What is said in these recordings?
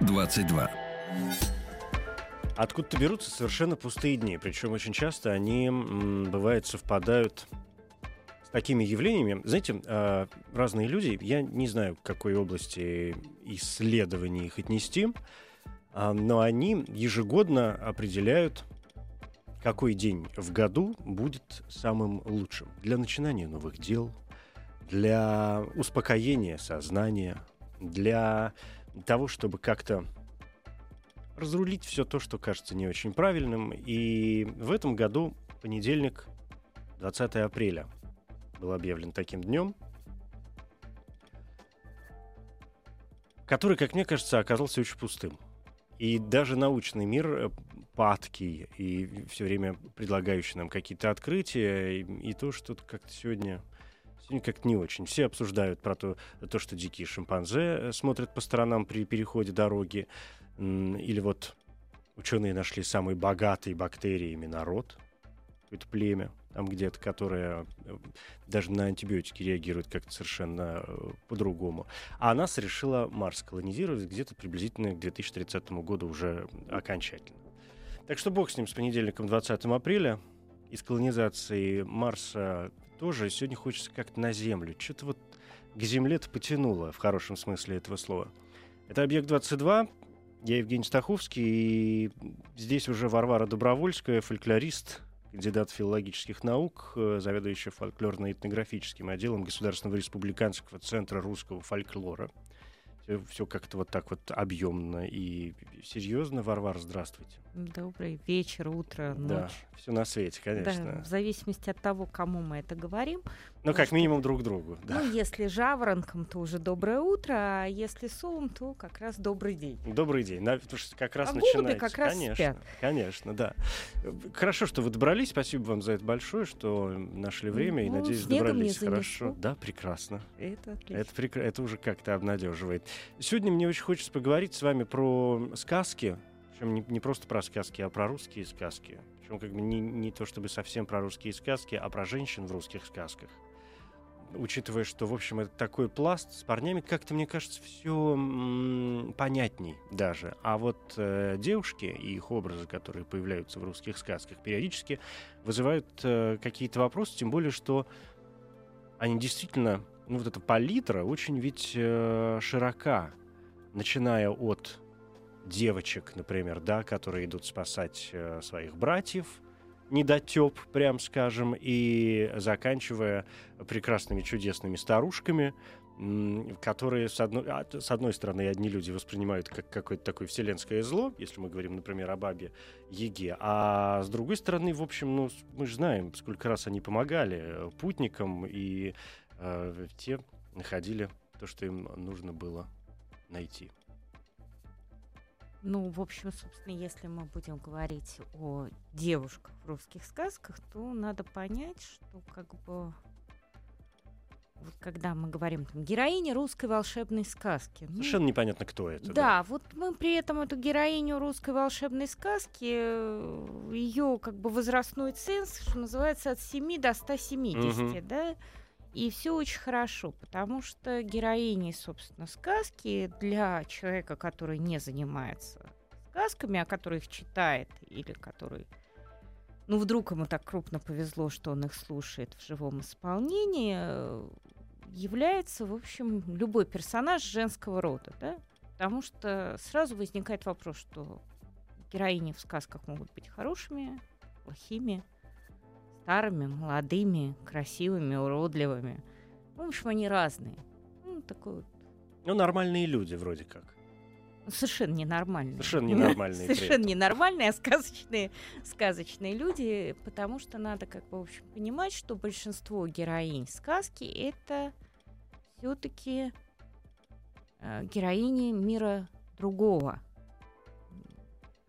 22. Откуда-то берутся совершенно пустые дни, причем очень часто они, м, бывает, совпадают с такими явлениями. Знаете, а, разные люди, я не знаю, к какой области исследований их отнести, а, но они ежегодно определяют, какой день в году будет самым лучшим для начинания новых дел, для успокоения сознания, для того, чтобы как-то разрулить все то, что кажется не очень правильным. И в этом году понедельник, 20 апреля, был объявлен таким днем, который, как мне кажется, оказался очень пустым. И даже научный мир э, падкий и все время предлагающий нам какие-то открытия, и, и то, что как-то сегодня сегодня как-то не очень. Все обсуждают про то, то, что дикие шимпанзе э, смотрят по сторонам при переходе дороги. Или вот ученые нашли самый богатый бактериями народ, какое-то племя, там где-то, которое э, даже на антибиотики реагирует как-то совершенно э, по-другому. А нас решила Марс колонизировать где-то приблизительно к 2030 году уже окончательно. Так что бог с ним с понедельником 20 апреля. Из колонизации Марса тоже сегодня хочется как-то на Землю. Что-то вот к Земле-то потянуло в хорошем смысле этого слова. Это «Объект 22». Я Евгений Стаховский, и здесь уже Варвара Добровольская, фольклорист, кандидат филологических наук, э, заведующий фольклорно-этнографическим отделом Государственного республиканского центра русского фольклора. Все как-то вот так вот объемно и серьезно. Варвара, здравствуйте. Добрый вечер, утро, Да, ночь. все на свете, Да, конечно. в зависимости от того, кому мы это говорим. Ну, как что- минимум друг другу, да. Ну, если жаворонком, то уже доброе утро, а если совом, то как раз добрый день. Добрый день. На- потому что как раз А начинается. как раз конечно, спят. конечно, да. Хорошо, что вы добрались. Спасибо вам за это большое, что нашли время и, Ну, надеюсь, снегом не добрались хорошо. Да, прекрасно. Это отлично. Это, прекра- это уже как-то обнадеживает. Сегодня мне очень хочется поговорить с вами про сказки. Причем не, не просто про сказки, а про русские сказки. Причем как бы не, не то чтобы совсем про русские сказки, а про женщин в русских сказках. Учитывая, что, в общем, это такой пласт, с парнями как-то, мне кажется, все понятней даже. А вот э, девушки и их образы, которые появляются в русских сказках, периодически вызывают э, какие-то вопросы, тем более, что они действительно, ну вот эта палитра очень ведь э, широка, начиная от девочек, например, да, которые идут спасать э, своих братьев, недотеп, прям скажем, и заканчивая прекрасными чудесными старушками, которые, с одной, а, с одной стороны, одни люди воспринимают как какое-то такое вселенское зло, если мы говорим, например, о бабе Еге, а с другой стороны, в общем, ну, мы же знаем, сколько раз они помогали э, путникам, и э, те находили то, что им нужно было найти. Ну, в общем, собственно, если мы будем говорить о девушках в русских сказках, то надо понять, что как бы вот когда мы говорим там героиня русской волшебной сказки. ну, Совершенно непонятно, кто это. Да, вот мы при этом эту героиню русской волшебной сказки, ее как бы возрастной ценз, что называется, от 7 до 170, Мгм. да, и все очень хорошо, потому что героини, собственно, сказки для человека, который не занимается сказками, а который их читает или который ну, вдруг ему так крупно повезло, что он их слушает в живом исполнении, является, в общем, любой персонаж женского рода, да? Потому что сразу возникает вопрос, что героини в сказках могут быть хорошими, плохими, старыми, молодыми, красивыми, уродливыми. В общем, они разные. Ну, такой вот Ну, нормальные люди вроде как. совершенно ненормальные. Совершенно ненормальные Совершенно ненормальные, а сказочные, сказочные люди, потому что надо, как бы, в общем, понимать, что большинство героинь сказки это все-таки э, героини мира другого.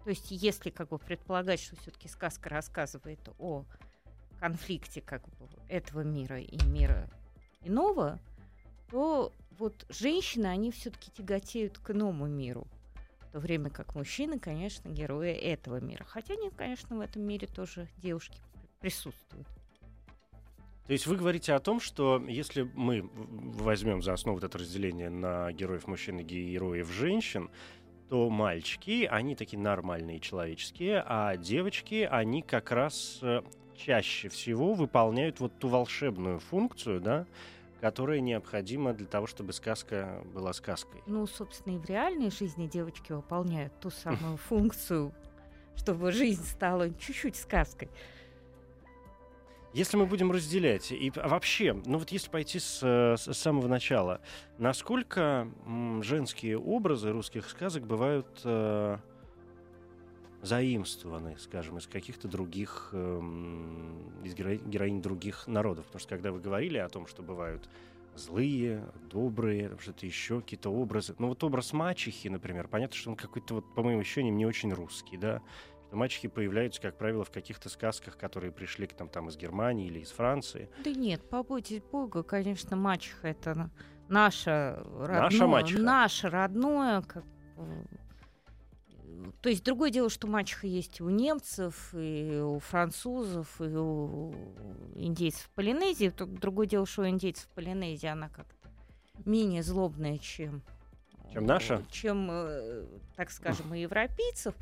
То есть, если как бы предполагать, что все-таки сказка рассказывает о конфликте как бы этого мира и мира иного, то вот женщины, они все-таки тяготеют к иному миру. В то время как мужчины, конечно, герои этого мира. Хотя нет, конечно, в этом мире тоже девушки присутствуют. То есть вы говорите о том, что если мы возьмем за основу вот это разделение на героев мужчин и героев женщин, то мальчики, они такие нормальные, человеческие, а девочки, они как раз э, чаще всего выполняют вот ту волшебную функцию, да, которая необходима для того, чтобы сказка была сказкой. Ну, собственно, и в реальной жизни девочки выполняют ту самую функцию, чтобы жизнь стала чуть-чуть сказкой. Если мы будем разделять, и вообще, ну вот если пойти с, с самого начала, насколько женские образы русских сказок бывают э, заимствованы, скажем, из каких-то других, э, из геро- героинь других народов? Потому что когда вы говорили о том, что бывают злые, добрые, что-то еще, какие-то образы. Ну вот образ мачехи, например, понятно, что он какой-то, вот, по моим ощущениям, не очень русский, да? мачехи появляются, как правило, в каких-то сказках, которые пришли к нам там из Германии или из Франции. Да нет, побойтесь Бога, конечно, мачеха это наша родное, наша мачеха. наше родное, как то есть другое дело, что мачеха есть и у немцев, и у французов, и у индейцев в Полинезии. Другое дело, что у индейцев в Полинезии она как-то менее злобная, чем, чем наша, чем, э, так скажем, у европейцев.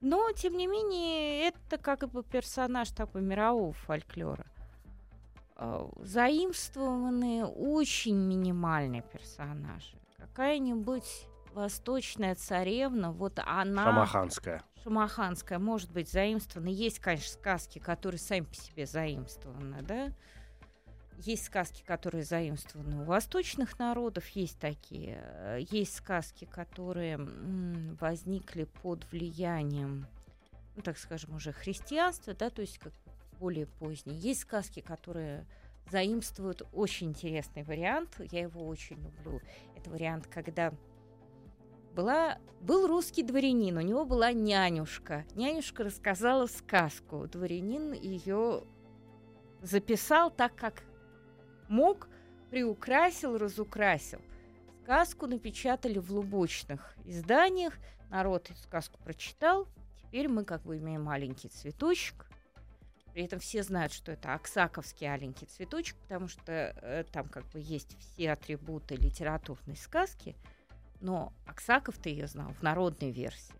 Но, тем не менее, это как бы персонаж такой мирового фольклора. А, заимствованные очень минимальные персонажи. Какая-нибудь восточная царевна, вот она... Шамаханская. Шамаханская, может быть, заимствована. Есть, конечно, сказки, которые сами по себе заимствованы, да? Есть сказки, которые заимствованы у восточных народов, есть такие. Э, есть сказки, которые возникли под влиянием, ну, так скажем, уже христианства, да, то есть как более поздние. Есть сказки, которые заимствуют очень интересный вариант. Я его очень люблю. Это вариант, когда была, был русский дворянин, у него была нянюшка. Нянюшка рассказала сказку. Дворянин ее записал так, как мог, приукрасил, разукрасил. Сказку напечатали в лубочных изданиях, народ эту сказку прочитал, теперь мы как бы имеем маленький цветочек, при этом все знают, что это Аксаковский аленький цветочек, потому что э, там как бы есть все атрибуты литературной сказки, но Аксаков-то ее знал в народной версии.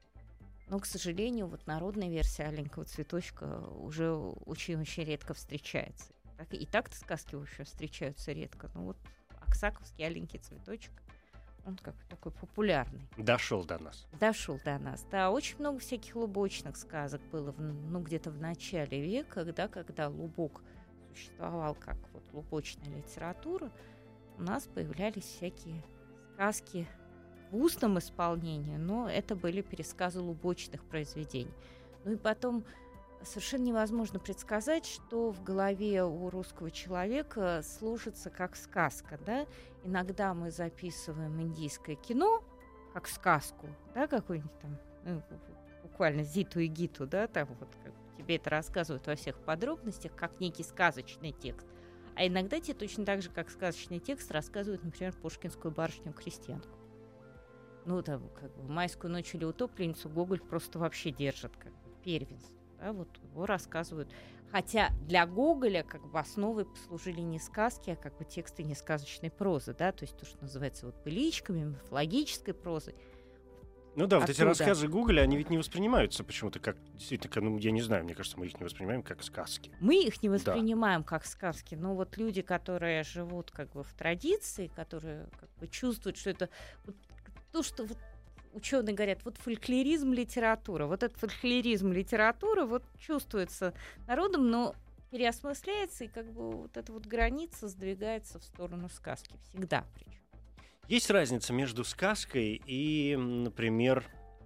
Но, к сожалению, вот народная версия аленького цветочка уже очень-очень редко встречается. Так, и так-то сказки вообще встречаются редко. Но вот Аксаковский аленький цветочек, он как такой популярный. Дошел до нас. Дошел до нас. Да, очень много всяких лубочных сказок было, в, ну, где-то в начале века, да, когда лубок существовал как вот лубочная литература, у нас появлялись всякие сказки в устном исполнении, но это были пересказы лубочных произведений. Ну и потом совершенно невозможно предсказать, что в голове у русского человека служится как сказка, да. Иногда мы записываем индийское кино как сказку, да, какой-нибудь там, ну, буквально Зиту и Гиту, да, там вот как тебе это рассказывают во всех подробностях, как некий сказочный текст. А иногда тебе точно так же, как сказочный текст, рассказывают, например, Пушкинскую барышню крестьянку. Ну, там, как бы, майскую ночь или утопленницу Гоголь просто вообще держит как бы первенство да, вот его рассказывают. Хотя для Гоголя как бы основой послужили не сказки, а как бы тексты несказочной прозы, да, то есть то, что называется вот быличками, мифологической прозой. Ну да, вот эти рассказы Гоголя, они ведь не воспринимаются почему-то как, действительно, ну, я не знаю, мне кажется, мы их не воспринимаем как сказки. Мы их не воспринимаем да. как сказки, но вот люди, которые живут как бы в традиции, которые как бы чувствуют, что это вот, то, что вот ученые говорят, вот фольклоризм литература, вот этот фольклоризм литературы вот чувствуется народом, но переосмысляется, и как бы вот эта вот граница сдвигается в сторону сказки всегда причем. Есть разница между сказкой и, например,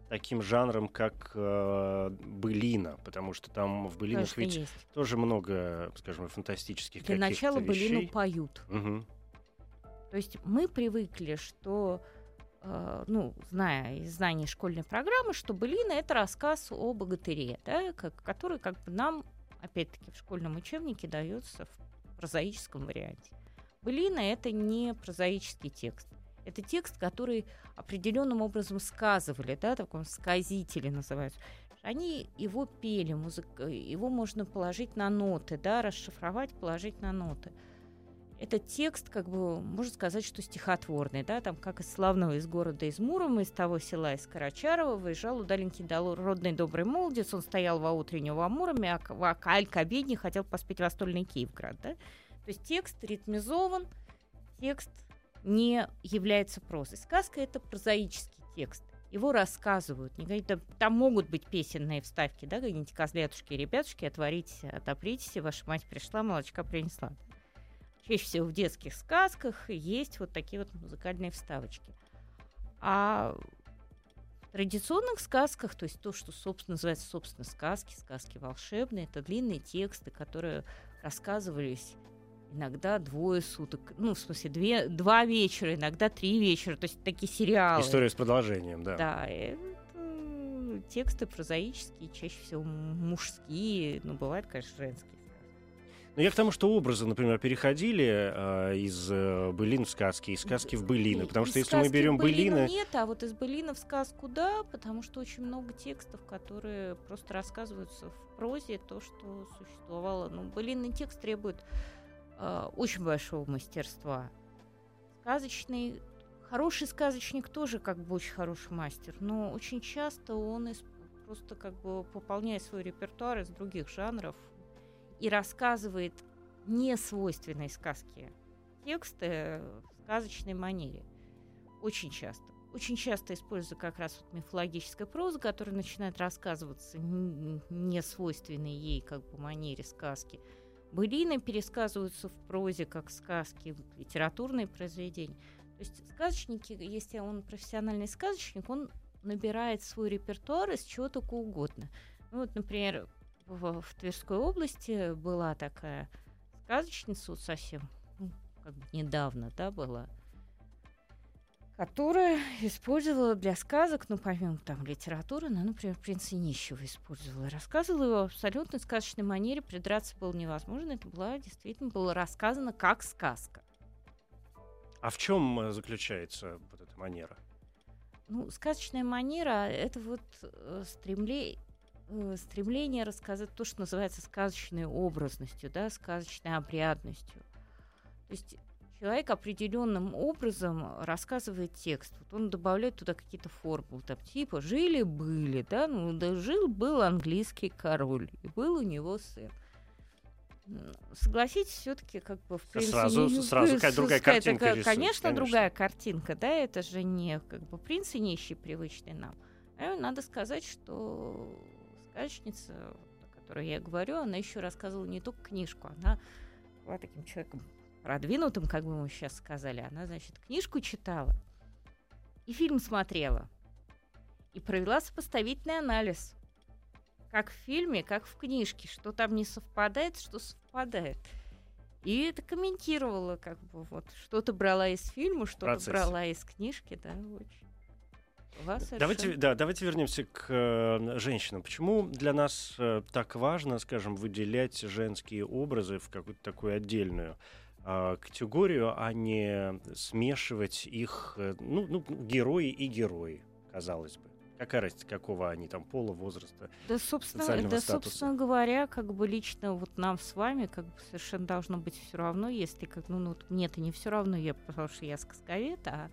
таким жанром, как э, былина, потому что там в былинах Конечно, ведь есть. тоже много, скажем, фантастических Для начала вещей. былину поют. Угу. То есть мы привыкли, что ну, зная из знаний школьной программы, что былина это рассказ о богатыре, да, который как бы нам, опять-таки, в школьном учебнике дается в прозаическом варианте. Былина это не прозаический текст. Это текст, который определенным образом сказывали, да, таком сказители называются. Они его пели, музык... его можно положить на ноты, да, расшифровать, положить на ноты. Этот текст, как бы, можно сказать, что стихотворный, да, там, как из славного из города из Мурома, из того села из Карачарова, выезжал удаленький родный добрый молодец, он стоял во утреннем в Амуроме, а, а аль к обедне хотел поспеть в Востольный Киевград, да. То есть текст ритмизован, текст не является прозой. Сказка — это прозаический текст. Его рассказывают. Там, там могут быть песенные вставки, да, какие-нибудь козлятушки ребятушки, отваритесь, отопритесь, ваша мать пришла, молочка принесла. Чаще всего в детских сказках есть вот такие вот музыкальные вставочки. А в традиционных сказках, то есть то, что, собственно, называется, собственно, сказки, сказки волшебные, это длинные тексты, которые рассказывались иногда двое суток, ну, в смысле, две, два вечера, иногда три вечера, то есть такие сериалы. История с продолжением, да. Да, это тексты прозаические, чаще всего мужские, ну, бывает, конечно, женские. Но ну, я к тому, что образы, например, переходили э, из э, былин в сказки, из сказки в былины. Потому что если мы берем былины... Нет, а вот из былина в сказку да, потому что очень много текстов, которые просто рассказываются в прозе, то, что существовало. Ну, былинный текст требует э, очень большого мастерства. Сказочный, хороший сказочник тоже как бы очень хороший мастер, но очень часто он из, просто как бы пополняет свой репертуар из других жанров и рассказывает несвойственные сказки тексты в сказочной манере. Очень часто. Очень часто использую как раз вот мифологическая проза, которая начинает рассказываться несвойственной ей как бы манере сказки – былины пересказываются в прозе, как сказки, литературные произведения. То есть сказочники, если он профессиональный сказочник, он набирает свой репертуар из чего только угодно. Ну, вот, например, в, в Тверской области была такая сказочница вот совсем ну, как бы недавно, да, была – которая использовала для сказок, ну, помимо там литературы, она, например, принца нищего использовала. Рассказывала его в абсолютно сказочной манере, придраться было невозможно. Это была действительно было рассказано как сказка. А в чем э, заключается вот эта манера? Ну, сказочная манера — это вот э, стремление, стремление рассказать то, что называется сказочной образностью, да, сказочной обрядностью. То есть человек определенным образом рассказывает текст. Вот он добавляет туда какие-то формулы, там, типа жили-были, да, ну да, жил-был английский король, и был у него сын. Согласитесь, все-таки как бы в принципе сразу, не, сразу какая другая картинка такая, конечно, конечно, другая картинка, да, это же не как бы принц и нищий привычный нам. А надо сказать, что сказочница, о которой я говорю, она еще рассказывала не только книжку, она была таким человеком продвинутым, как бы мы сейчас сказали, она, значит, книжку читала и фильм смотрела. И провела сопоставительный анализ. Как в фильме, как в книжке. Что там не совпадает, что совпадает. И это комментировала, как бы вот что-то брала из фильма, что-то брала из книжки, да, очень. Давайте, да, давайте вернемся к э, женщинам. Почему для нас э, так важно, скажем, выделять женские образы в какую-то такую отдельную а, категорию, а не смешивать их, э, ну, ну, герои и герои, казалось бы. Какая разница, какого они там пола, возраста, да, собственно, да, статуса? собственно говоря, как бы лично вот нам с вами как бы совершенно должно быть все равно, если как, ну, ну мне-то не все равно, я, потому что я сказковед, а э,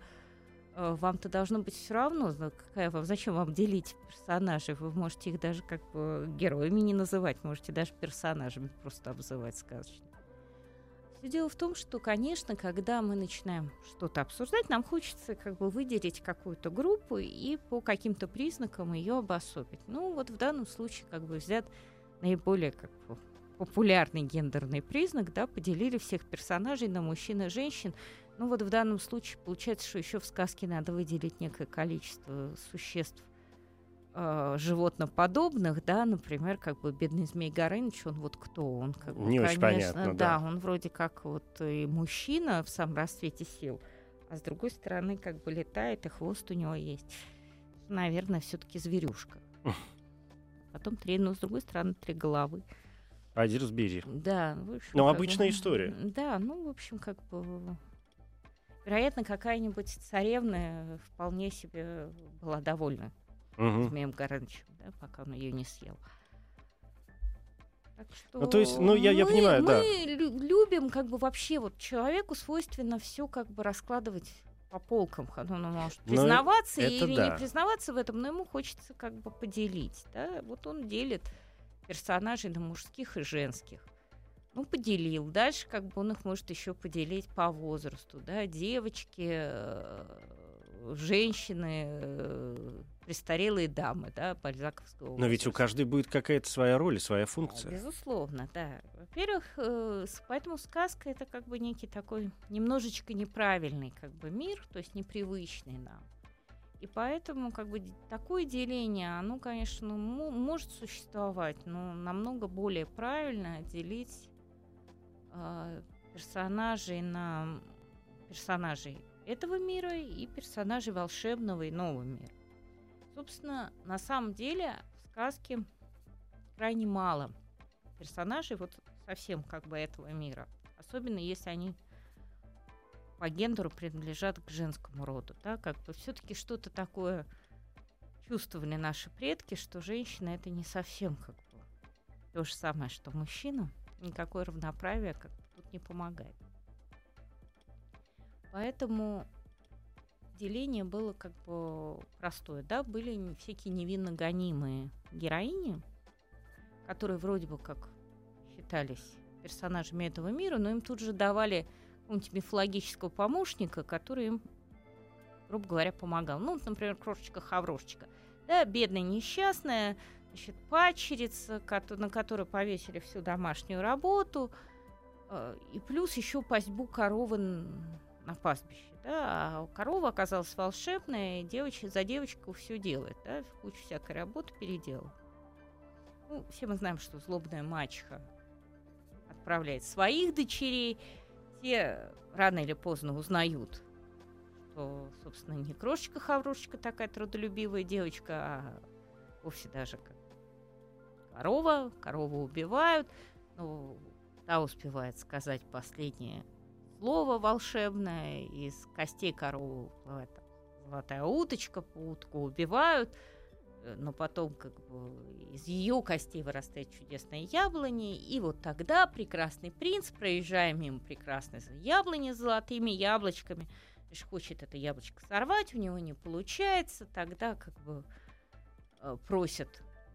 вам-то должно быть все равно, какая вам, зачем вам делить персонажей? Вы можете их даже как бы героями не называть, можете даже персонажами просто обзывать сказочно. Все дело в том, что, конечно, когда мы начинаем что-то обсуждать, нам хочется как бы выделить какую-то группу и по каким-то признакам ее обособить. Ну, вот в данном случае как бы взят наиболее как бы, популярный гендерный признак, да, поделили всех персонажей на мужчин и женщин. Ну вот в данном случае получается, что еще в сказке надо выделить некое количество существ э, животноподобных, да, например, как бы бедный Змей Горыныч, он вот кто? Он как бы, Не конечно, очень понятно, да. да. он вроде как вот и мужчина в самом расцвете сил, а с другой стороны как бы летает, и хвост у него есть. Наверное, все-таки зверюшка. Потом три, но с другой стороны три головы. Пойди разбери. Да, в общем, Ну, обычная бы, история. Да, ну, в общем, как бы... Вероятно, какая-нибудь царевна вполне себе была довольна Мгм. Змеем Горынычем, да, пока он ее не съел. Так что Ну, то есть, ну, я- я мы- понимаю, мы да. лю- любим как бы вообще вот человеку свойственно все как бы раскладывать по полкам. Он он может Ну, признаваться или да. не признаваться в этом, но ему хочется как бы поделить. Да? Вот он делит персонажей на мужских и женских. Ну, поделил. Дальше как бы он их может еще поделить по возрасту. Да? Девочки, э, женщины, э, престарелые дамы, да, бальзаковского Но ведь у возраста. каждой будет какая-то своя роль и своя функция. Безусловно, да. Во-первых, э, поэтому сказка это как бы некий такой немножечко неправильный как бы мир, то есть непривычный нам. И поэтому как бы такое деление, оно, конечно, мо- может существовать, но намного более правильно делить э, персонажей на персонажей этого мира и персонажей волшебного и нового мира. Собственно, на самом деле в сказке крайне мало персонажей вот совсем как бы этого мира. Особенно если они по гендеру принадлежат к женскому роду. Да? Как бы все-таки что-то такое чувствовали наши предки, что женщина это не совсем как бы то же самое, что мужчина. Никакое равноправие как тут не помогает. Поэтому деление было как бы простое. Да? Были всякие невинно гонимые героини, которые вроде бы как считались персонажами этого мира, но им тут же давали какого-нибудь мифологического помощника, который им, грубо говоря, помогал. Ну, например, крошечка-хаврошечка. Да, бедная, несчастная, значит, падчерица, кото- на которую повесили всю домашнюю работу, э, и плюс еще пастьбу коровы на пастбище. Да, а корова оказалась волшебная, и девоч- за девочку все делает, да, кучу всякой работы переделала. Ну, все мы знаем, что злобная мачеха отправляет своих дочерей. Те рано или поздно узнают, что, собственно, не крошечка-хаврошечка такая трудолюбивая девочка, а вовсе даже корова. Корову убивают. Ну, та успевает сказать последнее слово волшебное. Из костей коровы уплывает золотая уточка, утку убивают. Э, но потом как бы из ее костей вырастает чудесное яблони, и вот тогда прекрасный принц, проезжая мимо прекрасной яблони с золотыми яблочками, лишь хочет это яблочко сорвать, у него не получается, тогда как бы э, просят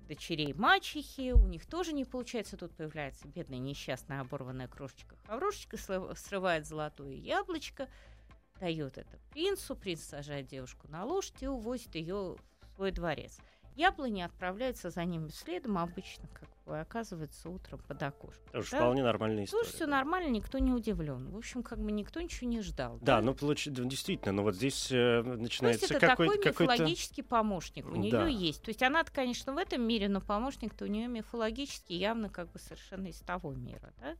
дочерей мачехи, у них тоже не получается, тут появляется бедная несчастная оборванная крошечка Хаврошечка, срывает золотое яблочко, дает это принцу, принц сажает девушку на лошадь и увозит ее в свой дворец. Яблони отправляются за ними следом, обычно, как бы, оказывается утром под окошком. Тоже да? вполне нормальная история. Тоже все нормально, никто не удивлен. В общем, как бы никто ничего не ждал. Да, ну получ- да, действительно, но вот здесь э, То есть начинается это такой какой-то какой-то мифологический помощник у нее Да. есть. То есть она, конечно, в этом мире, но помощник-то у нее мифологический, явно как бы совершенно из того мира, да?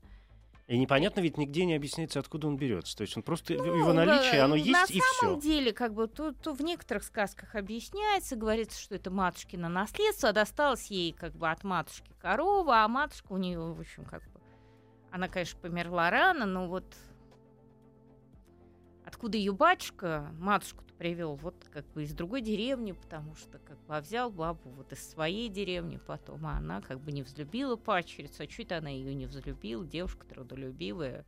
И непонятно ведь нигде не объясняется, откуда он берется. То есть он просто Ну, его наличие, оно э, есть на и самом все. деле, как бы, то, то в некоторых сказках объясняется, говорится, что это матушкино наследство, а досталось ей как бы от матушки корова, а матушка у нее, в общем, как бы, она, конечно, померла рано, но вот откуда ее батюшка матушку-то привел, вот как бы из другой деревни, потому что как бы а взял бабу вот из своей деревни потом, а она как бы не взлюбила падчерицу, а чуть она ее не взлюбила, девушка трудолюбивая,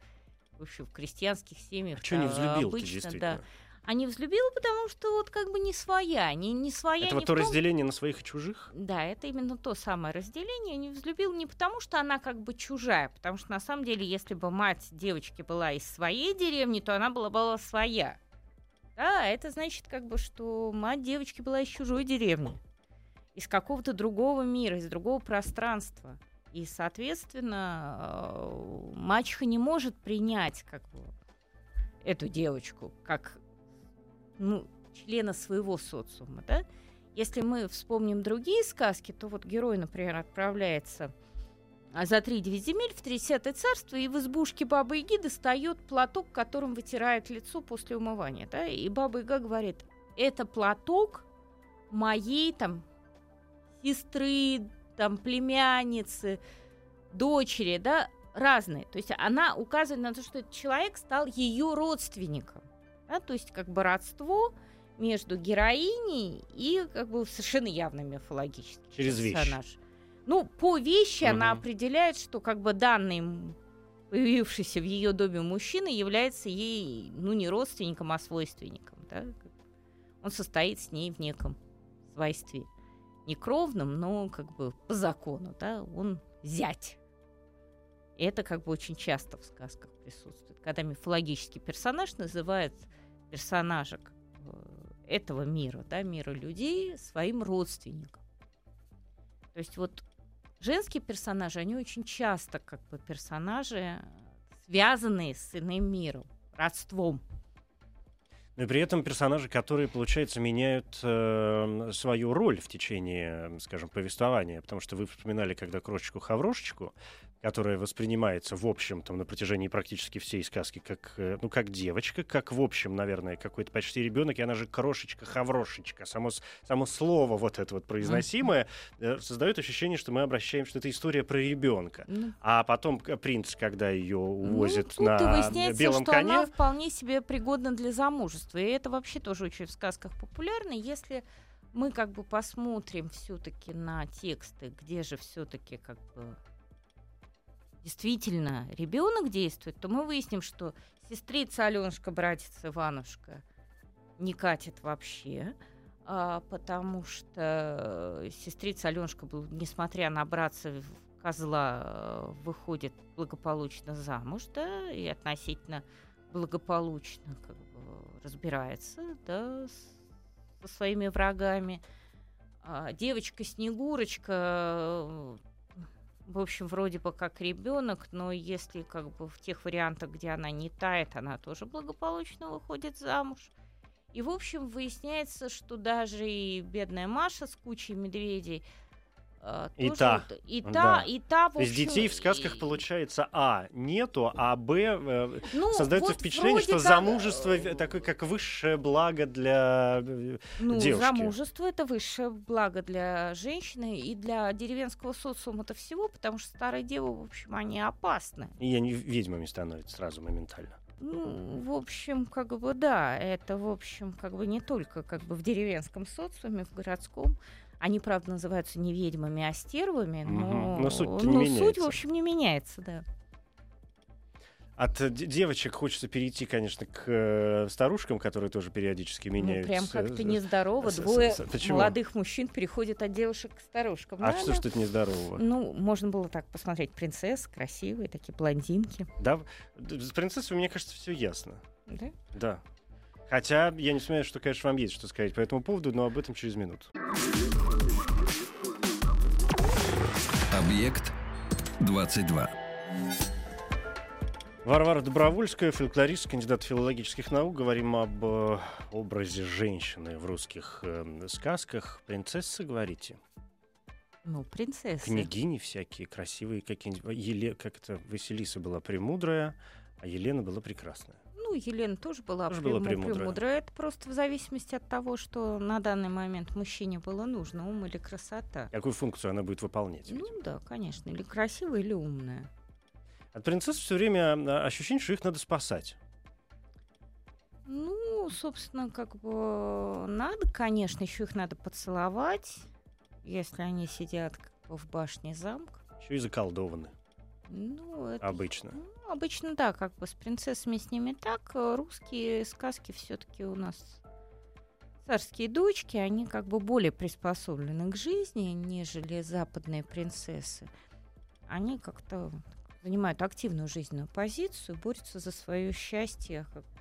в общем, в крестьянских семьях. А что не да, взлюбил обычно, да. А не взлюбила, потому что вот как бы не своя, не, не своя Это не вот в то том- разделение на своих и чужих? да, это именно то самое разделение. Не взлюбил не потому, что она как бы чужая, потому что на самом деле, если бы мать девочки была из своей деревни, то она была, была своя. Да, это значит как бы, что мать девочки была из чужой деревни, из какого-то другого мира, из другого пространства. И, соответственно, э, мачеха не может принять как бы эту девочку как ну, члена своего социума, да? Если мы вспомним другие сказки, то вот герой, например, отправляется а за три земель в тридесятое царство, и в избушке Бабы Яги достает платок, которым вытирает лицо после умывания. Да? И Баба Яга говорит, это платок моей там сестры, там племянницы, дочери, да, разные. То есть она указывает на то, что этот человек стал ее родственником. Да? То есть как бы родство между героиней и как бы совершенно явно мифологический Через персонаж. вещь. Ну, по вещи Мгм. она определяет, что как бы данный появившийся в ее доме мужчина является ей, ну, не родственником, а свойственником. Да? Он состоит с ней в неком свойстве. Не кровном, но как бы по закону, да, он зять. И это как бы очень часто в сказках присутствует. Когда мифологический персонаж называет персонажа как бы, этого мира, да, мира людей, своим родственником. То есть вот женские персонажи, они очень часто как бы персонажи, связанные с иным миром, родством. Но и при этом персонажи, которые, получается, меняют э, свою роль в течение, скажем, повествования. Потому что вы вспоминали, когда крошечку-хаврошечку, которая воспринимается, в общем, там, на протяжении практически всей сказки, как, э, ну, как девочка, как, в общем, наверное, какой-то почти ребенок, и она же крошечка-хаврошечка. Само, с- само слово вот это вот произносимое э, создает ощущение, что мы обращаем, что это история про ребенка. Ну, А потом принц, когда ее увозит ну, на выясняется, белом что коне, она вполне себе пригодна для замужества. И это вообще тоже очень в сказках популярно. Если мы как бы посмотрим все-таки на тексты, где же все-таки как бы действительно ребенок действует, то мы выясним, что сестрица Аленушка, братец Иванушка не катит вообще. а, потому что э, сестрица Аленушка, несмотря на братца козла, э, выходит благополучно замуж, да, и относительно благополучно как бы разбирается, да, со своими врагами. А девочка Снегурочка, э, в общем, вроде бы как ребенок, но если как бы в тех вариантах, где она не тает, она тоже благополучно выходит замуж. И, в общем, выясняется, что даже и бедная Маша с кучей медведей а, И та. вот- и та, Да. и та, в общем, детей в сказках и- получается а нету, а б э, ну, создается вот впечатление, что как, замужество э, такое как высшее благо для э, Ну, девушки. замужество это высшее благо для женщины и для деревенского социума-то всего, потому что старые девы, в общем, они опасны. и они ведьмами становятся сразу моментально. Ну, в общем, как бы да, это, в общем, как бы не только как бы в деревенском социуме, в городском. Они, правда, называются не ведьмами, а стервами, но. Но суть-то не но суть, в общем, не меняется, да. От э, де- девочек хочется перейти, конечно, к э, старушкам, которые тоже периодически Ну, меняют. прям э, как-то э, нездорово. Двое почему? молодых мужчин переходят от девушек к старушкам. А Да, что да. ж тут нездорового? Ну, можно было так посмотреть. Принцесс, красивые, такие блондинки. Да, с принцессой, мне кажется, все ясно. Да? Да. Хотя я не сомневаюсь, что, конечно, вам есть что сказать по этому поводу, но об этом через минуту. Объект 22. Варвара Добровольская, фольклорист, кандидат филологических наук. Говорим об э, образе женщины в русских э, сказках. Принцессы, говорите? Ну, принцессы. Княгини всякие, красивые какие-нибудь. Еле... Как это? Василиса была премудрая, а Елена была прекрасная. Елена тоже была, Тоже была прему- премудрая. премудрая. Это просто в зависимости от того, что на данный момент мужчине было нужно, ум или красота. Какую функцию она будет выполнять? Ну да, конечно, или красивая, или умная. От принцесс все время а, ощущение, что их надо спасать. Ну, собственно, как бы надо, конечно, еще их надо поцеловать, если они сидят как бы в башне замка. Еще и заколдованы Ну, это обычно. Ну, обычно, да, как бы с принцессами с ними так. Э, Русские сказки все-таки у нас царские дочки, они как бы более приспособлены к жизни, нежели западные принцессы. Они как-то занимают активную жизненную позицию, борются за свое счастье как бы,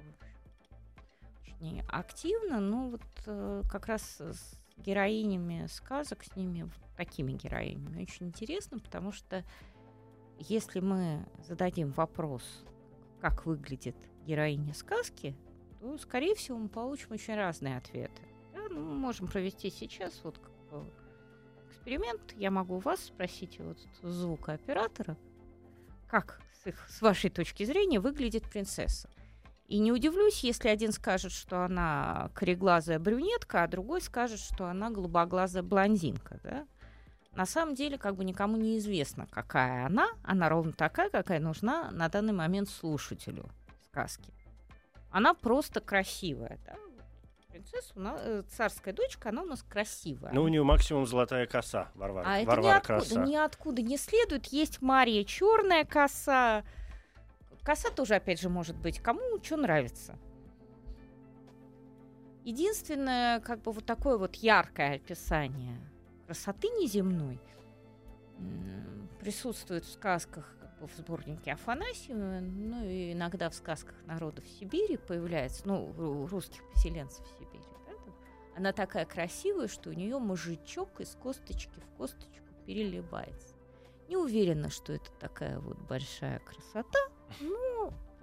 очень активно, но вот э, как раз с героинями сказок, с ними, вот такими героинями, очень интересно, потому что если мы зададим вопрос, как выглядит героиня сказки, то, скорее всего, мы получим очень разные ответы. Да, ну, мы можем провести сейчас вот эксперимент. Я могу вас спросить, вот звукооператора, как с, их, с вашей точки зрения выглядит принцесса. И не удивлюсь, если один скажет, что она кореглазая брюнетка, а другой скажет, что она голубоглазая блондинка. Да? На самом деле, как бы никому не известно, какая она. Она ровно такая, какая нужна на данный момент слушателю сказки. Она просто красивая. Да? принцесса, у нас, э, царская дочка, она у нас красивая. Ну, у нее максимум золотая коса, Варвара. А это Варвара ниоткуда, краса. ниоткуда не следует. Есть Мария черная коса. Коса тоже, опять же, может быть, кому что нравится. Единственное, как бы вот такое вот яркое описание красоты неземной присутствует в сказках как бы в сборнике Афанасьева, ну и иногда в сказках народов Сибири появляется, ну, ру- русских поселенцев Сибири. да. Она такая красивая, что у нее мужичок из косточки в косточку переливается. Не уверена, что это такая вот большая красота.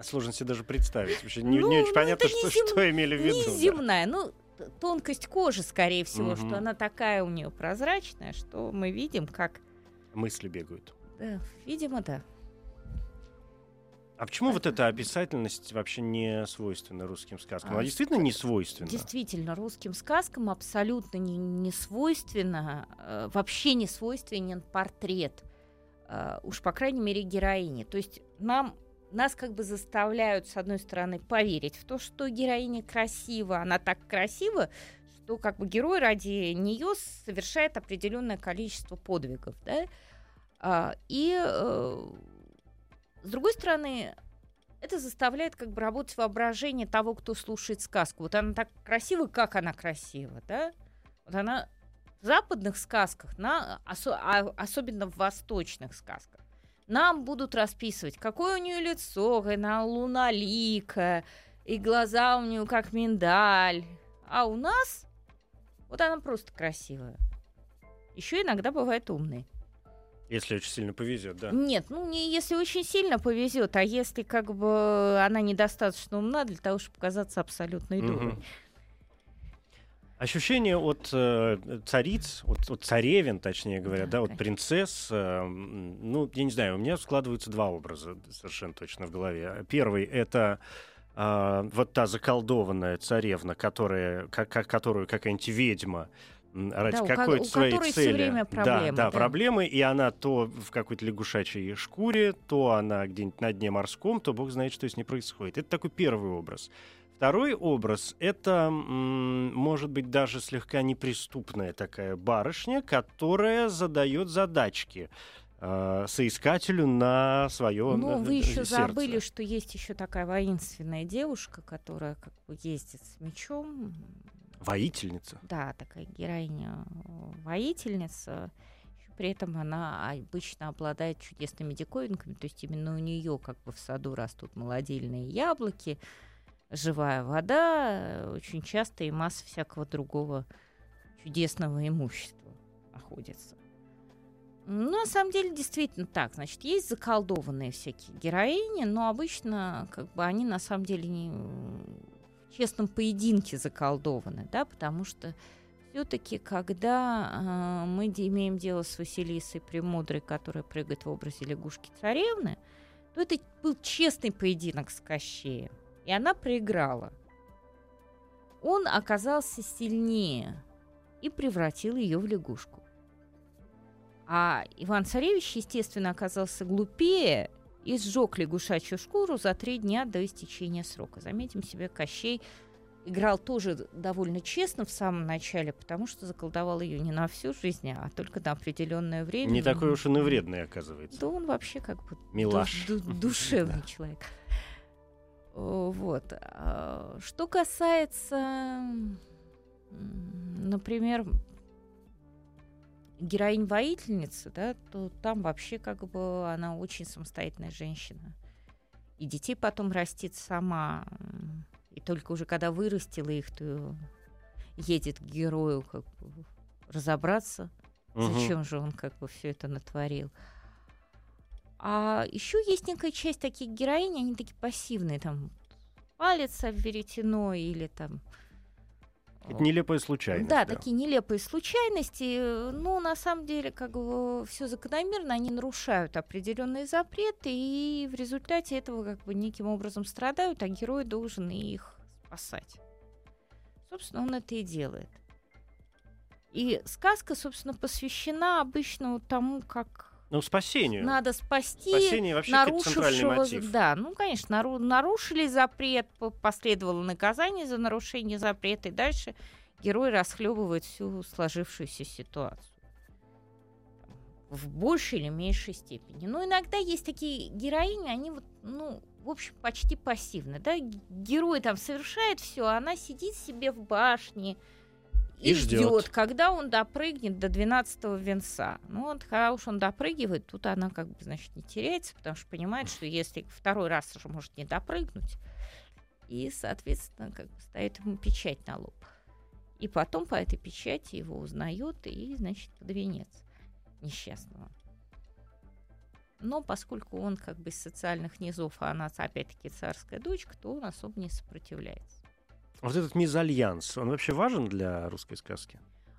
Сложно себе даже представить. Вообще не, Ну, не очень понятно, не что, зем- что имели в виду. да. неземная. Ну, тонкость кожи, скорее всего, Мгм. что она такая у нее прозрачная, что мы видим, как... Мысли бегают. Да, видимо, да. А почему вот эта описательность вообще не свойственна русским сказкам? А, Она действительно не свойственна. Действительно, русским сказкам абсолютно не, не свойственно, э, вообще не свойственен портрет, э, уж по крайней мере героини. То есть нам нас как бы заставляют, с одной стороны, поверить в то, что героиня красива, она так красива, что как бы герой ради нее совершает определенное количество подвигов, да? А, и э, с другой стороны, это заставляет как бы работать воображение того, кто слушает сказку. Вот она так красива, как она красива, да? Вот она в западных сказках, на, а- особенно в восточных сказках, нам будут расписывать, какое у нее лицо, она луналикая, и глаза у нее как миндаль. А у нас вот она просто красивая. Еще иногда бывает умной. Если очень сильно повезет, да. Нет, ну не если очень сильно повезет, а если как бы она недостаточно умна для того, чтобы казаться абсолютной дурой. Ощущение от э, цариц, от, от царевен, точнее говоря, Да, да, от принцесс, э, ну, я не знаю, у меня складываются два образа совершенно точно в голове. Первый — это а, вот та заколдованная царевна, которая, ка- ка- которую какая-нибудь ведьма ради Да, какой-то своей цели. время проблемы, да, да, да. проблемы, и она то в какой-то лягушачьей шкуре, то она где-нибудь на дне морском, то бог знает, что с ней происходит. Это такой первый образ. Второй образ — это, может быть, даже слегка неприступная такая барышня, которая задает задачки э, соискателю на свое Ну, вы еще сердце. забыли, что есть еще такая воинственная девушка, которая как бы ездит с мечом. Воительница. Да, такая героиня э, При этом она обычно обладает чудесными диковинками, то есть именно у нее как бы в саду растут молодильные яблоки, живая вода, э, очень часто и масса всякого другого чудесного имущества находится. Ну, на самом деле, действительно так. Значит, есть заколдованные всякие героини, но обычно как бы они на самом деле не в честном поединке заколдованы, да, потому что все-таки, когда э, мы имеем дело с Василисой Премудрой, которая прыгает в образе лягушки-царевны, то это был честный поединок с Кощеем, и она проиграла. Он оказался сильнее и превратил ее в лягушку. А Иван-Царевич, естественно, оказался глупее и сжег лягушачью шкуру за три дня до истечения срока. Заметим себе, Кощей играл тоже довольно честно в самом начале, потому что заколдовал ее не на всю жизнь, а только на определенное время. Не такой уж он и вредный, оказывается. Да он вообще как бы Милаш. ду- ду- душевный человек. О, Вот. А, Что касается, например, героинь воительницы, да, то там вообще как бы она очень самостоятельная женщина. И детей потом растит сама. И только уже когда вырастила их, то едет к герою как бы разобраться, Мгм. Зачем же он как бы все это натворил? А еще есть некая часть таких героинь, они такие пассивные, там палец веретено или там Это нелепая случайность. Да, да, такие нелепые случайности. Ну, на самом деле, как бы все закономерно, они нарушают определенные запреты, и в результате этого как бы неким образом страдают, а герой должен их спасать. Собственно, он это и делает. И сказка, собственно, посвящена обычно тому, как ну, спасению. Надо спасти Спасение вообще нарушившего... мотив. Да, ну, конечно, нару... нарушили запрет, последовало наказание за нарушение запрета, и дальше герой расхлебывает всю сложившуюся ситуацию. В большей или меньшей степени. Но иногда есть такие героини, они вот, ну, в общем, почти пассивны. Да? Герой там совершает все, а она сидит себе в башне, и, и ждет, когда он допрыгнет до 12-го венца. Ну, вот, когда уж он допрыгивает, тут она как бы, значит, не теряется, потому что понимает, что если второй раз уже может не допрыгнуть, и, соответственно, как бы ставит ему печать на лоб. И потом по этой печати его узнает и, значит, под венец несчастного. Но поскольку он как бы из социальных низов, а она опять-таки царская дочка, то он особо не сопротивляется. Вот этот мезальянс, он вообще важен для русской сказки?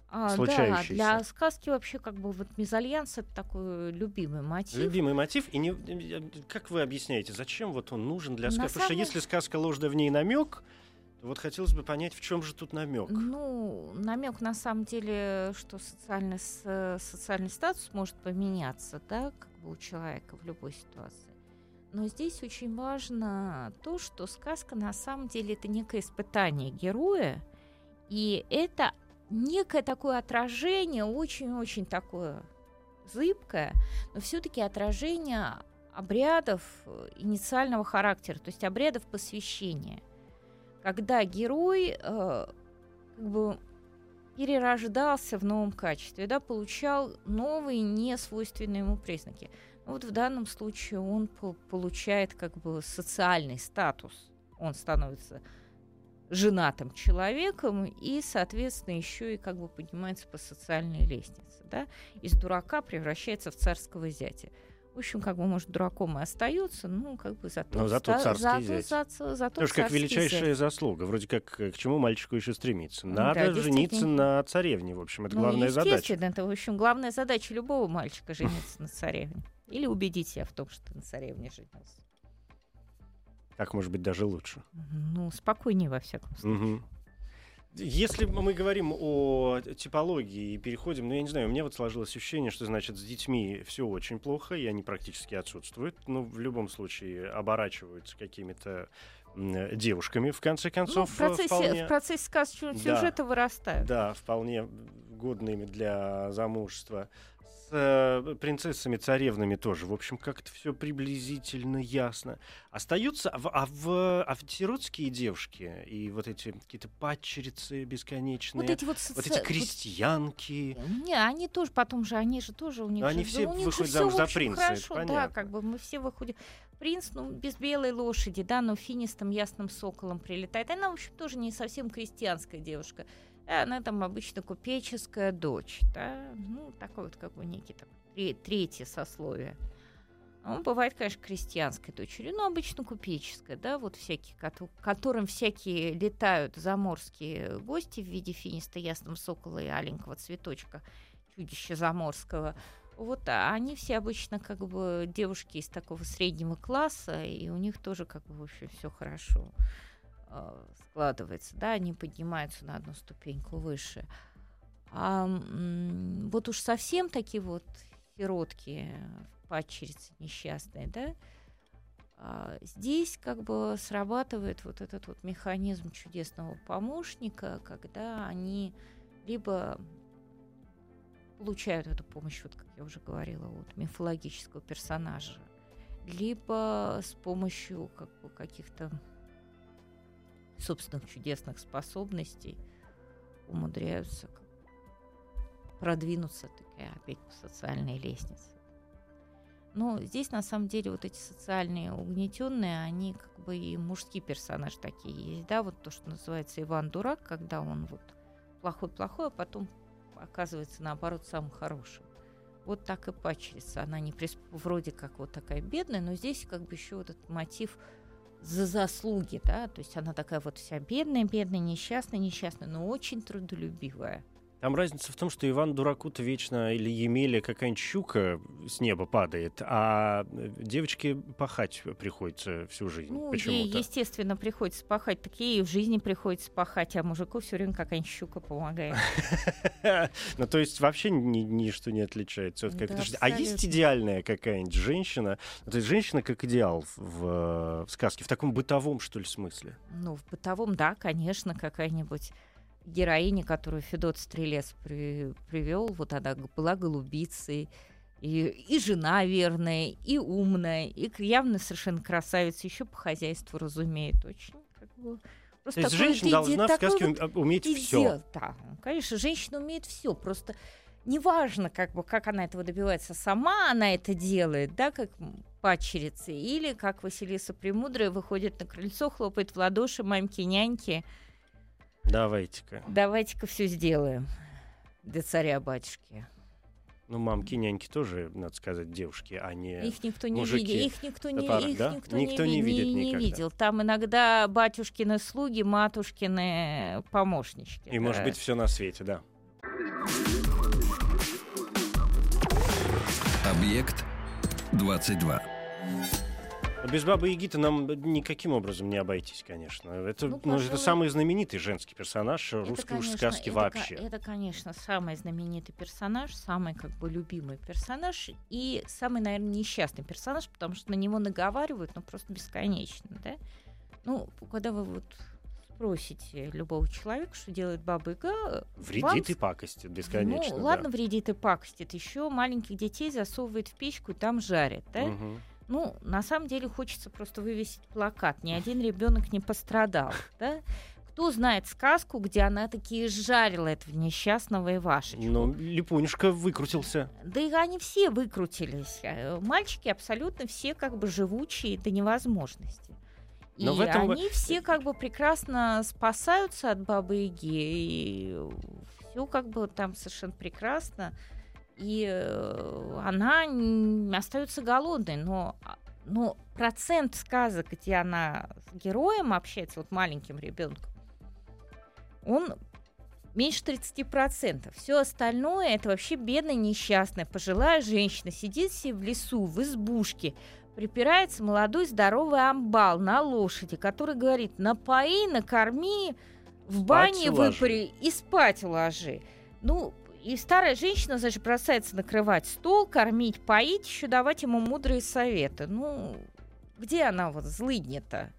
А, да, для сказки вообще как бы вот мезальянс это такой любимый мотив. Любимый мотив. И не, как вы объясняете, зачем вот он нужен для сказки? Потому что если сказка ложная, в ней намек, вот хотелось бы понять, в чем же тут намек. Ну, намек на самом деле, что социальный, социальный статус может поменяться, да, как бы у человека в любой ситуации. Но здесь очень важно то, что сказка на самом деле это некое испытание героя, и это некое такое отражение, очень-очень такое зыбкое, но все-таки отражение обрядов инициального характера, то есть обрядов посвящения, когда герой э, как бы перерождался в новом качестве, да, получал новые несвойственные ему признаки. Вот в данном случае он получает как бы социальный статус. Он становится женатым человеком и, соответственно, еще и как бы поднимается по социальной лестнице. Да? Из дурака превращается в царского зятя. В общем, как бы, может, дураком и остается, ну, как бы зато... Но зато царский зять. Зато, зато Тоже как величайшая зять. заслуга. Вроде как к чему мальчику еще стремиться. Надо да, жениться на царевне, в общем, это ну, главная задача. это, в общем, главная задача любого мальчика жениться на царевне. Или убедить себя в том, что ты на царевне женился. Так, может быть, даже лучше. Ну, спокойнее, во всяком случае. Угу. Если мы говорим о типологии и переходим, ну, я не знаю, у меня вот сложилось ощущение, что, значит, с детьми все очень плохо, и они практически отсутствуют, но в любом случае оборачиваются какими-то девушками, в конце концов. Ну, в процессе, вполне... в процессе сказочного сюжета да, вырастают. Да, вполне годными для замужества э, принцессами, царевнами тоже. В общем, как-то все приблизительно ясно. Остаются, а в, а в, а в сиротские девушки и вот эти какие-то падчерицы бесконечные, вот эти, вот, соци... вот эти крестьянки. Не, они тоже потом же, они же тоже у них. Но же, они все у них выходят замуж за принца. Хорошо, да, как бы мы все выходим. Принц, ну, без белой лошади, да, но финистым ясным соколом прилетает. Она, в общем, тоже не совсем крестьянская девушка. Она там обычно купеческая дочь, да, ну, такой вот как бы некий так, третье сословие. Он бывает, конечно, крестьянской дочерью, но обычно купеческая, да, вот всякие, которым всякие летают заморские гости в виде финиста ясного сокола и аленького цветочка, чудища заморского. Вот а они все обычно как бы девушки из такого среднего класса, и у них тоже как бы вообще все хорошо. Э, складывается, да, они поднимаются на одну ступеньку выше. А вот уж совсем такие вот сиротки, падчерицы несчастные, да, а здесь как бы срабатывает вот этот вот механизм чудесного помощника, когда они либо получают эту помощь, вот как я уже говорила, от мифологического персонажа, либо с помощью как бы, каких-то собственных чудесных способностей умудряются продвинуться такая опять по социальной лестнице. Но здесь на самом деле вот эти социальные угнетенные, они как бы и мужские персонажи такие есть, да, вот то, что называется Иван Дурак, когда он вот плохой-плохой, а потом оказывается наоборот самым хорошим. Вот так и пачерица, она не присп... вроде как вот такая бедная, но здесь как бы еще вот этот мотив за заслуги, да, то есть она такая вот вся бедная, бедная, несчастная, несчастная, но очень трудолюбивая. Там разница в том, что Иван Дураку-то вечно или Емеля какая-нибудь щука с неба падает, а девочке пахать приходится всю жизнь Ну, ей, почему-то. естественно, приходится пахать, так ей и в жизни приходится пахать, а мужику все время какая-нибудь щука помогает. Ну, то есть вообще ни- ничто не отличается. А есть идеальная какая-нибудь женщина? Ну, То есть женщина как идеал в, в сказке, в таком бытовом, что ли, смысле? Ну, в бытовом, да, конечно, какая-нибудь героиня, которую Федот Стрелец при- привел, вот она была голубицей, и, и жена верная, и умная, и явно совершенно красавица, еще по хозяйству разумеет очень. Как бы, просто То есть женщина должна в сказке вот ум- уметь и все. Да, ну, конечно, женщина умеет все. Просто неважно, как бы, как она этого добивается, сама она это делает, да, как м, падчерица, или как Василиса Премудрая выходит на крыльцо, хлопает в ладоши мамки-няньки, Давайте-ка. давайте-ка все сделаем для царя-батюшки. Ну, мамки, няньки тоже, надо сказать, девушки, а не... Их никто не мужики. видел, их никто не, пара, их да? никто Никто не, не ви- видит не никогда. видел. Там иногда батюшкины слуги, матушкины помощнички. И, может да. быть, все на свете, да. Объект 22. Но Без бабы Яги-то нам никаким образом не обойтись, конечно. Это, Ну, ну, это самый знаменитый женский персонаж Это, русской уж сказки это, вообще. Это, конечно, самый знаменитый персонаж, самый как бы любимый персонаж и самый, наверное, несчастный персонаж, потому что на него наговаривают, ну просто бесконечно, да? Ну, когда вы вот спросите любого человека, что делает Баба Яга, Вредит вам и пакостит бесконечно. ну, да. ладно, вредит и пакостит. Еще маленьких детей засовывает в печку и там жарит, да? Мгм. Ну, на самом деле хочется просто вывесить плакат. Ни один ребенок не пострадал, да? Кто знает сказку, где она такие жарила этого несчастного Ивашечку? Ну, Липунюшка выкрутился. Да и они все выкрутились. Э, Мальчики абсолютно все как бы живучие до невозможности. И Но в этом они все как бы прекрасно спасаются от бабы Яги, и все как бы там совершенно прекрасно. И э, она остается голодной, но, а, но процент сказок, где она с героем общается, вот маленьким ребенком, он меньше 30%. Все остальное это вообще бедная, несчастная, пожилая женщина, сидит себе в лесу, в избушке, припирается молодой здоровый амбал на лошади, который говорит, напои, накорми, в бане уложи». выпари и спать уложи. Ну, и старая женщина, значит, бросается накрывать стол, кормить, поить, еще давать ему мудрые советы. Ну, где она вот злыдня-то?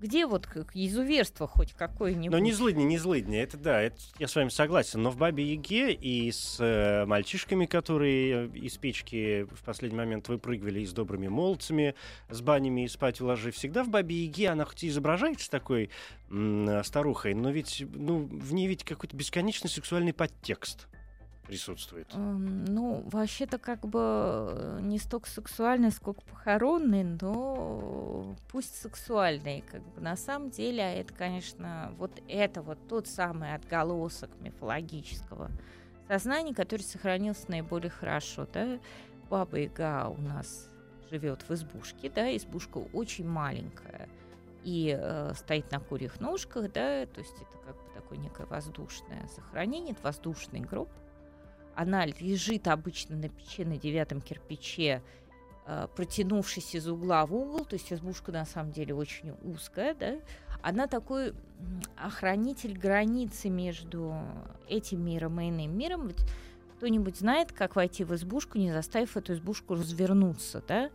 Где вот как изуверство хоть какое-нибудь? Но не злыдни, не злыдни, это да, это я с вами согласен. Но в Бабе Яге и с э, мальчишками, которые э, из печки в последний момент выпрыгивали, и с добрыми молодцами, с банями и спать уложи, всегда в Бабе Яге она хоть и изображается такой м, э, старухой, но ведь ну, в ней ведь какой-то бесконечный сексуальный подтекст присутствует. Эм, Ну, вообще-то как бы э, не столько сексуальный, сколько похоронный, но пусть сексуальный. Как бы на самом деле, а это, конечно, вот это вот тот самый отголосок мифологического сознания, который сохранился наиболее хорошо. Да? Баба Яга у нас живет в избушке, да, избушка очень маленькая и э, стоит на курьих ножках, да, то есть это как бы такое некое воздушное захоронение, это воздушный гроб. Она лежит обычно на печи, на девятом кирпиче, э, протянувшись из угла в угол, то есть избушка на самом деле очень узкая, да, она такой охранитель границы между этим миром и иным миром. Кто-нибудь знает, как войти в избушку, не заставив эту избушку развернуться, да?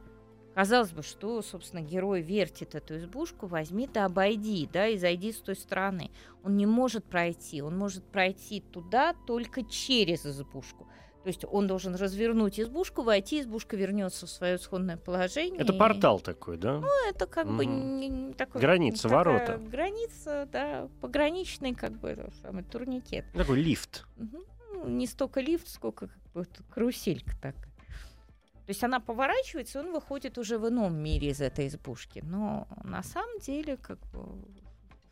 Казалось бы, что, собственно, герой вертит эту избушку, возьми да обойди, да, и зайди с той стороны. Он не может пройти, он может пройти туда только через избушку. То есть он должен развернуть избушку, войти, избушка вернется в свое исходное положение. Это портал такой, да? это как бы Мгм. не, не такой, Граница, такая ворота. Граница, да, пограничный как бы самый турникет. Такой лифт. Ну, не столько лифт, сколько как бы каруселька так. То есть она поворачивается, и он выходит уже в ином мире из этой избушки. Но на самом деле, как бы,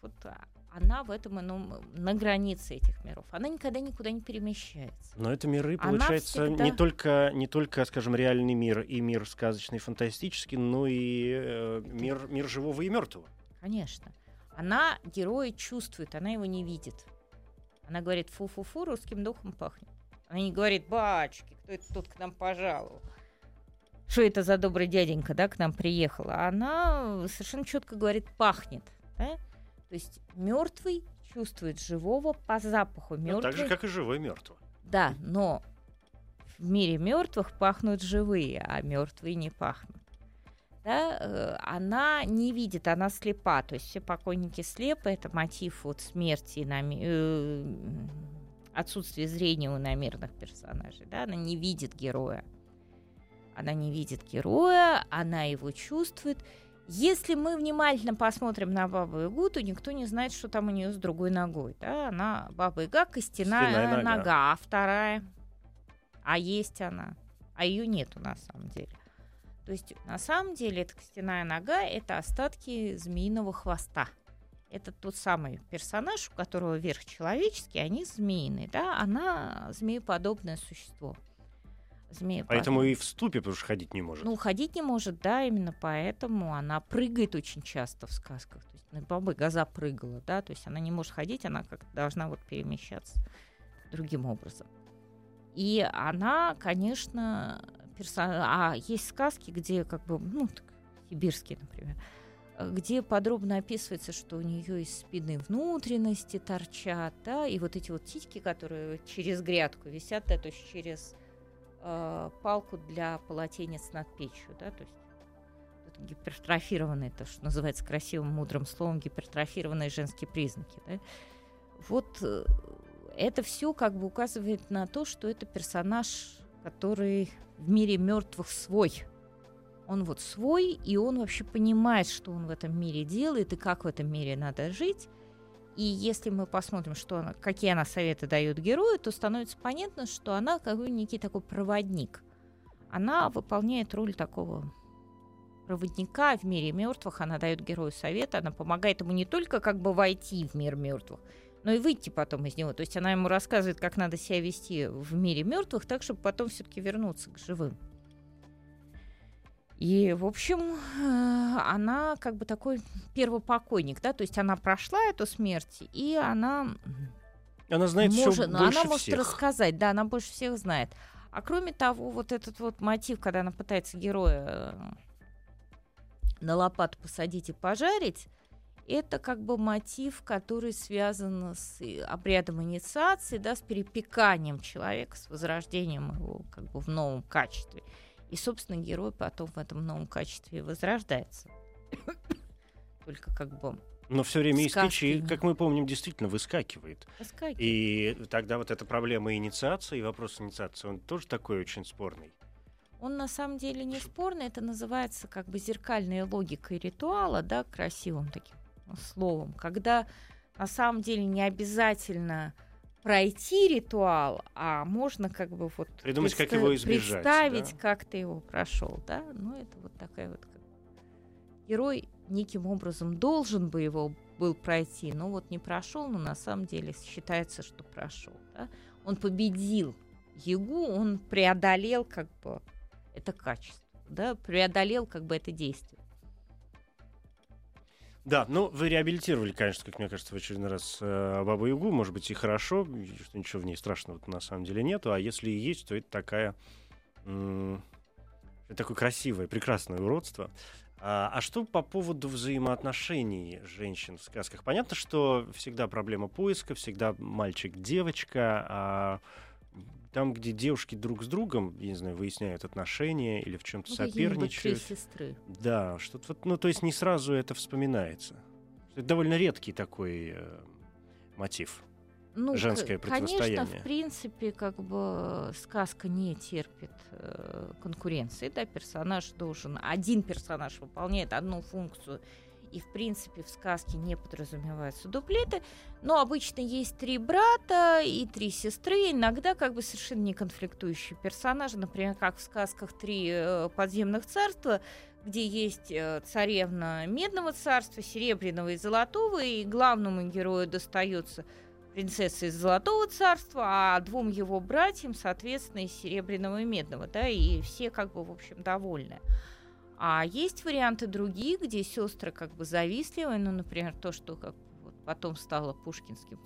вот а- она в этом ином, на границе этих миров. Она никогда никуда не перемещается. Но это миры, Она получается, всегда- не, только, не только, скажем, реальный мир и мир сказочный, фантастический, но и э, мир, мир живого и мертвого. Конечно. Она героя чувствует, она его не видит. Она говорит, фу-фу-фу, русским духом пахнет. Она не говорит, батюшки, кто это тут к нам пожаловал? Что это за добрый дяденька, да, к нам приехал? А Она совершенно четко говорит, пахнет. да? То есть мертвый чувствует живого по запаху. Ну, Мертвый, так же, как и живой мертвый. да, но в мире мертвых пахнут живые, а мертвые не пахнут. Да, э, она не видит, она слепа. То есть все покойники слепы, это мотив вот смерти, нами- э, м, отсутствие зрения у намеренных персонажей. Да? Она не видит героя. Она не видит героя, она его чувствует. Если мы внимательно посмотрим на Бабу Ягу, то никто не знает, что там у нее с другой ногой. Да? Она Баба Яга костяная нога. нога, а вторая. А есть она. А ее нету на самом деле. То есть на самом деле эта костяная нога это остатки змеиного хвоста. Это тот самый персонаж, у которого верх человеческий, они змеиные, да, она змееподобное существо. Змееподобное. Поэтому и в ступе, потому что ходить не может. Ну, ходить не может, да, именно поэтому она прыгает очень часто в сказках. То есть ну, баба Газа прыгала, да, то есть она не может ходить, она как-то должна вот перемещаться другим образом. И она, конечно, персо- А есть сказки, где как бы, ну, так, сибирские, например, где подробно описывается, что у нее из спины внутренности торчат, да, и вот эти вот титьки, которые через грядку висят, да, то есть через э, палку для полотенец над печью, да, то есть гипертрофированные, то, что называется красивым, мудрым словом, гипертрофированные женские признаки, да. Вот э, это все как бы указывает на то, что это персонаж, который в мире мертвых свой. Он вот свой, и он вообще понимает, что он в этом мире делает и как в этом мире надо жить. И если мы посмотрим, что она, какие она советы дает герою, то становится понятно, что она как бы некий такой проводник. Она выполняет роль такого проводника в мире мертвых. Она дает герою советы, она помогает ему не только как бы войти в мир мертвых, но и выйти потом из него. То есть она ему рассказывает, как надо себя вести в мире мертвых, так, чтобы потом все-таки вернуться к живым. И, в общем, э, она как бы такой первопокойник, да, то есть она прошла эту смерть, и она Она знает может, все ну, больше она может всех. рассказать, да, она больше всех знает. А кроме того, вот этот вот мотив, когда она пытается героя э, на лопату посадить и пожарить, это как бы мотив, который связан с э, обрядом инициации, да, с перепеканием человека, с возрождением его как бы в новом качестве. И, собственно, герой потом в этом новом качестве возрождается. Только как бы Но все время из печи, как мы помним, действительно выскакивает. выскакивает. И тогда вот эта проблема инициации, вопрос инициации, он тоже такой очень спорный. Он на самом деле не спорный, это называется как бы зеркальная логика ритуала, да, красивым таким словом, когда на самом деле не обязательно пройти ритуал, а можно как бы вот Придумать, как его избежать, представить, да. как ты его прошел, да, ну это вот такая вот герой неким образом должен бы его был пройти, но вот не прошел, но на самом деле считается, что прошел, да? он победил Ягу, он преодолел как бы это качество, да, преодолел как бы это действие. Да, ну вы реабилитировали, конечно, как мне кажется, в очередной раз э, Бабу Ягу, может быть, и хорошо, что ничего в ней страшного на самом деле нету, а если и есть, то это такая м, такое красивое, прекрасное уродство. А, а что по поводу взаимоотношений женщин в сказках? Понятно, что всегда проблема поиска, всегда мальчик-девочка, а там, где девушки друг с другом, я не знаю, выясняют отношения или в чем-то Ну, какие-нибудь три соперничают. сестры. Да, что-то вот, ну, то есть не сразу это вспоминается. Это довольно редкий такой э, мотив. Ну, Женское Конечно, противостояние. в принципе, как бы сказка не терпит э, конкуренции, да, персонаж должен, один персонаж выполняет одну функцию, и, в принципе, в сказке не подразумеваются дуплеты. Но обычно есть три брата и три сестры, иногда как бы совершенно не конфликтующие персонажи, например, как в сказках «Три э, подземных царства», где есть э, царевна Медного царства, Серебряного и Золотого, и главному герою достается принцесса из Золотого царства, а двум его братьям, соответственно, из Серебряного и Медного, да, и все как бы, в общем, довольны. А есть варианты другие, где сестры как бы завистливые, ну, например, то, что как вот потом стало пушкинским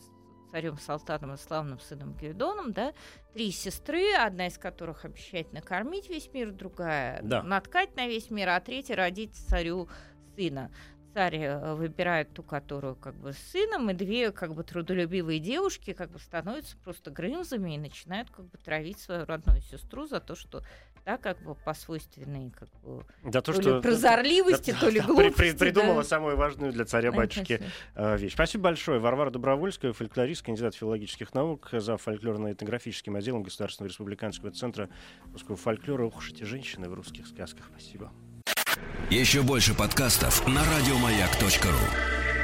царем Салтаном и славным сыном Гвидоном, да, три сестры, одна из которых обещает накормить весь мир, другая да. наткать на весь мир, а третья родить царю сына царь э, выбирает ту, которую как бы с сыном, и две как бы трудолюбивые девушки как бы становятся просто грымзами и начинают как бы травить свою родную сестру за то, что да, как бы по свойственной как бы да, то, то что, ли прозорливости, да, то ли да, глупости. При, при, придумала да. самую важную для царя-батюшки э, вещь. Спасибо большое. Варвара Добровольская, фольклорист, кандидат филологических наук, за фольклорно-этнографическим отделом Государственного республиканского центра русского фольклора. Ух уж эти женщины в русских сказках. Спасибо. Еще больше подкастов на радиомаяк.ру